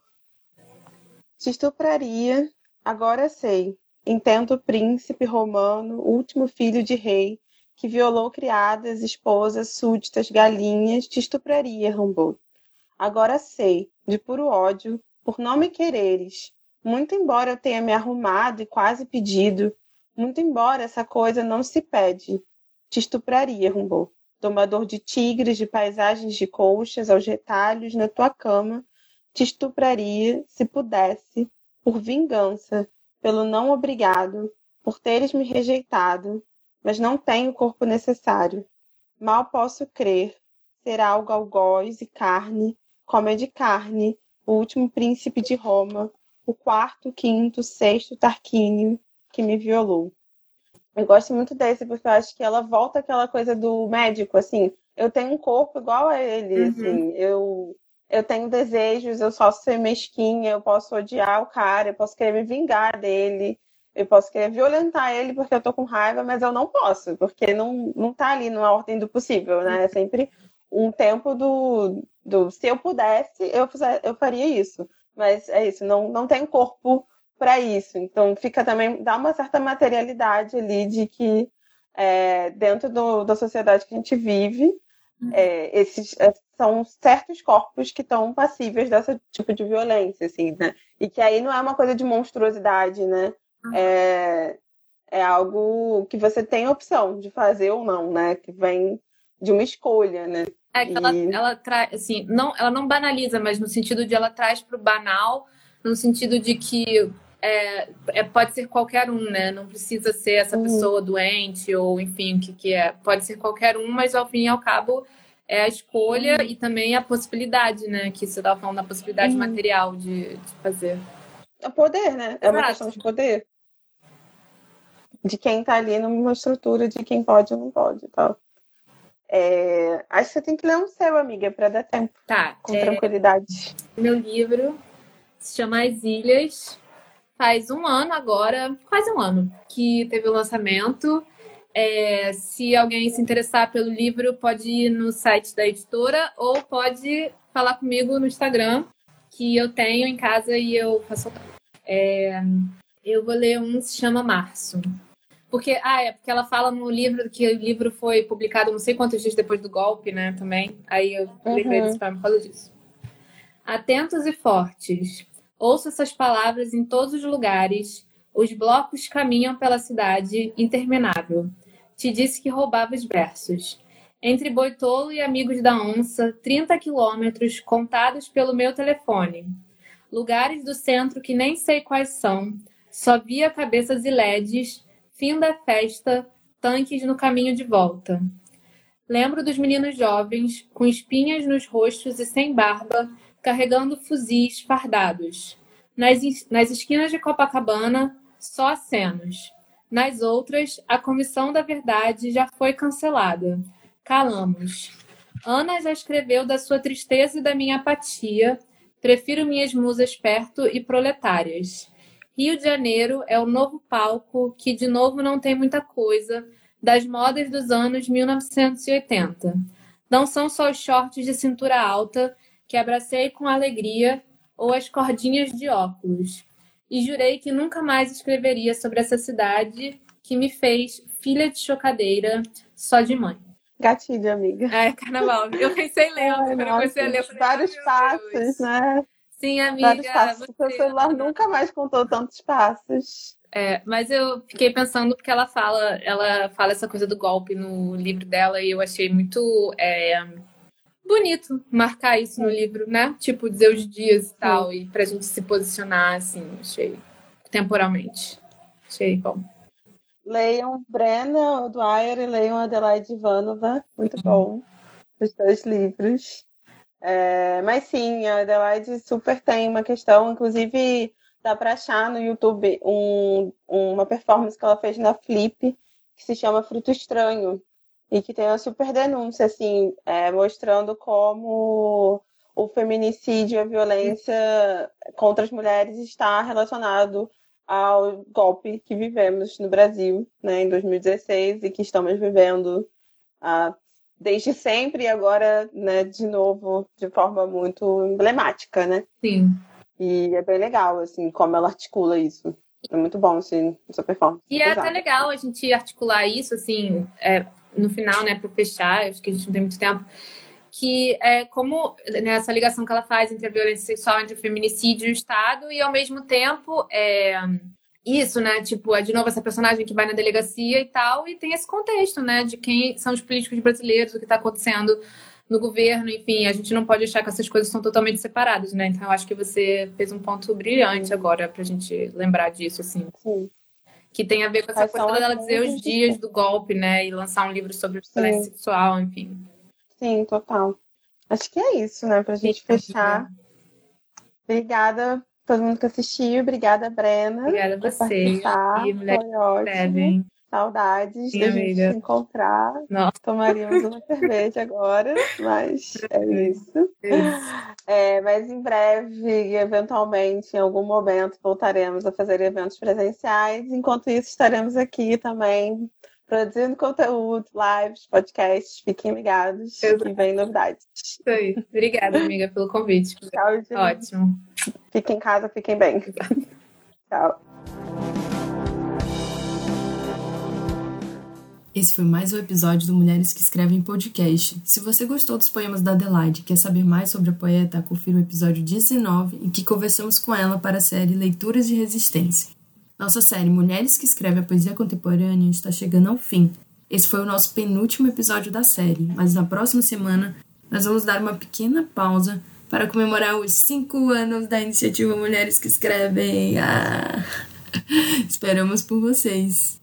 Te estupraria, agora sei. Entendo o príncipe romano, último filho de rei, que violou criadas, esposas, súditas, galinhas, te estupraria, Rambo. Agora sei, de puro ódio, por não me quereres, muito embora eu tenha me arrumado e quase pedido, muito embora essa coisa não se pede, te estupraria, Rumbo. domador de tigres, de paisagens de colchas aos retalhos na tua cama, te estupraria, se pudesse, por vingança, pelo não obrigado, por teres me rejeitado, mas não tenho o corpo necessário. Mal posso crer, ser algo algoz e carne, como é de carne, o último príncipe de Roma, o quarto, quinto, sexto Tarquínio que me violou. Eu gosto muito desse, porque eu acho que ela volta aquela coisa do médico, assim, eu tenho um corpo igual a ele, uhum. assim, eu, eu tenho desejos, eu só ser mesquinha, eu posso odiar o cara, eu posso querer me vingar dele, eu posso querer violentar ele porque eu tô com raiva, mas eu não posso, porque não, não tá ali na ordem do possível, né? É sempre um tempo do, do se eu pudesse, eu, fizer, eu faria isso. Mas é isso, não, não tem corpo para isso. Então fica também dá uma certa materialidade ali de que é, dentro do, da sociedade que a gente vive, uhum. é, esses é, são certos corpos que estão passíveis desse tipo de violência, assim, né? E que aí não é uma coisa de monstruosidade, né? Uhum. É, é algo que você tem opção de fazer ou não, né? Que vem de uma escolha, né? É que e... ela, ela traz, assim, não, ela não banaliza, mas no sentido de ela traz para o banal, no sentido de que é, é, pode ser qualquer um, né? Não precisa ser essa uhum. pessoa doente ou enfim, o que, que é. Pode ser qualquer um, mas ao fim e ao cabo é a escolha uhum. e também a possibilidade, né? Que você estava falando da possibilidade uhum. material de, de, fazer. É poder, né? É uma questão de poder. De quem está ali numa estrutura de quem pode ou não pode tal. É... Acho que você tem que ler um seu, amiga, para dar tempo. Tá. Com é... tranquilidade. Meu livro se chama As Ilhas faz um ano agora, quase um ano, que teve o lançamento. É, se alguém se interessar pelo livro, pode ir no site da editora ou pode falar comigo no Instagram, que eu tenho em casa e eu faço. É, eu vou ler um que se chama Março. Porque, ah, é porque ela fala no livro que o livro foi publicado não sei quantos dias depois do golpe, né? Também. Aí eu lembrei uhum. desse por causa disso. Atentos e fortes. Ouço essas palavras em todos os lugares. Os blocos caminham pela cidade interminável. Te disse que roubava os versos. Entre Boitolo e Amigos da Onça, 30 quilômetros contados pelo meu telefone. Lugares do centro que nem sei quais são. Só via cabeças e LEDs. Fim da festa, tanques no caminho de volta. Lembro dos meninos jovens, com espinhas nos rostos e sem barba, carregando fuzis fardados. Nas, nas esquinas de Copacabana, só acenos. Nas outras, a Comissão da Verdade já foi cancelada. Calamos. Ana já escreveu da sua tristeza e da minha apatia. Prefiro minhas musas perto e proletárias. Rio de Janeiro é o novo palco que, de novo, não tem muita coisa das modas dos anos 1980. Não são só os shorts de cintura alta que abracei com alegria ou as cordinhas de óculos. E jurei que nunca mais escreveria sobre essa cidade que me fez filha de chocadeira só de mãe. Gatilho, amiga. É, carnaval. Eu pensei lendo, Ai, quando eu comecei a ler. Vários passos, né? Sim, amiga. Vários passos. Você... O celular nunca mais contou tantos passos. É, mas eu fiquei pensando porque ela fala, ela fala essa coisa do golpe no livro dela e eu achei muito é, bonito marcar isso no livro, né? Tipo, dizer os dias e tal, e pra gente se posicionar, assim, achei, temporalmente. Achei bom. Leiam Brenna Dwyer e leiam Adelaide Ivanova, muito uhum. bom, os dois livros. É, mas sim, a Adelaide super tem uma questão, inclusive dá para achar no YouTube um, uma performance que ela fez na Flip, que se chama Fruto Estranho, e que tem uma super denúncia, assim, é, mostrando como o feminicídio, a violência contra as mulheres está relacionado ao golpe que vivemos no Brasil, né, em 2016 e que estamos vivendo ah, desde sempre e agora, né, de novo, de forma muito emblemática, né? Sim. E é bem legal, assim, como ela articula isso. É muito bom, assim, essa performance. E é até legal a gente articular isso, assim, é, no final, né, para fechar, acho que a gente não tem muito tempo, que é como né, essa ligação que ela faz entre a violência sexual, entre o feminicídio e o Estado, e ao mesmo tempo é, isso, né? Tipo, é de novo essa personagem que vai na delegacia e tal, e tem esse contexto, né? De quem são os políticos brasileiros, o que está acontecendo no governo, enfim, a gente não pode achar que essas coisas são totalmente separadas, né? Então eu acho que você fez um ponto brilhante agora pra gente lembrar disso, assim. Sim. Que tem a ver com essa Mas coisa dela dizer os dias do golpe, né? E lançar um livro sobre violência Sim. sexual, enfim. Sim, total. Acho que é isso, né? Pra gente fechar. Obrigada todo mundo que assistiu. Obrigada, Brena. Obrigada a você. E Foi ótimo. Escrevem. Saudades Sim, da gente se encontrar. Nossa. Tomaríamos uma cerveja agora, mas é isso. É, mas em breve, eventualmente, em algum momento, voltaremos a fazer eventos presenciais. Enquanto isso, estaremos aqui também produzindo conteúdo, lives, podcasts. Fiquem ligados Exato. que vem novidades. Isso aí. Obrigada, amiga, pelo convite. Tchau, gente. Ótimo. Fiquem em casa, fiquem bem. Tchau. Esse foi mais um episódio do Mulheres que Escrevem Podcast. Se você gostou dos poemas da Adelaide e quer saber mais sobre a poeta, confira o episódio 19 em que conversamos com ela para a série Leituras de Resistência. Nossa série Mulheres que Escrevem a Poesia Contemporânea está chegando ao fim. Esse foi o nosso penúltimo episódio da série, mas na próxima semana nós vamos dar uma pequena pausa para comemorar os cinco anos da iniciativa Mulheres que Escrevem. Ah! Esperamos por vocês.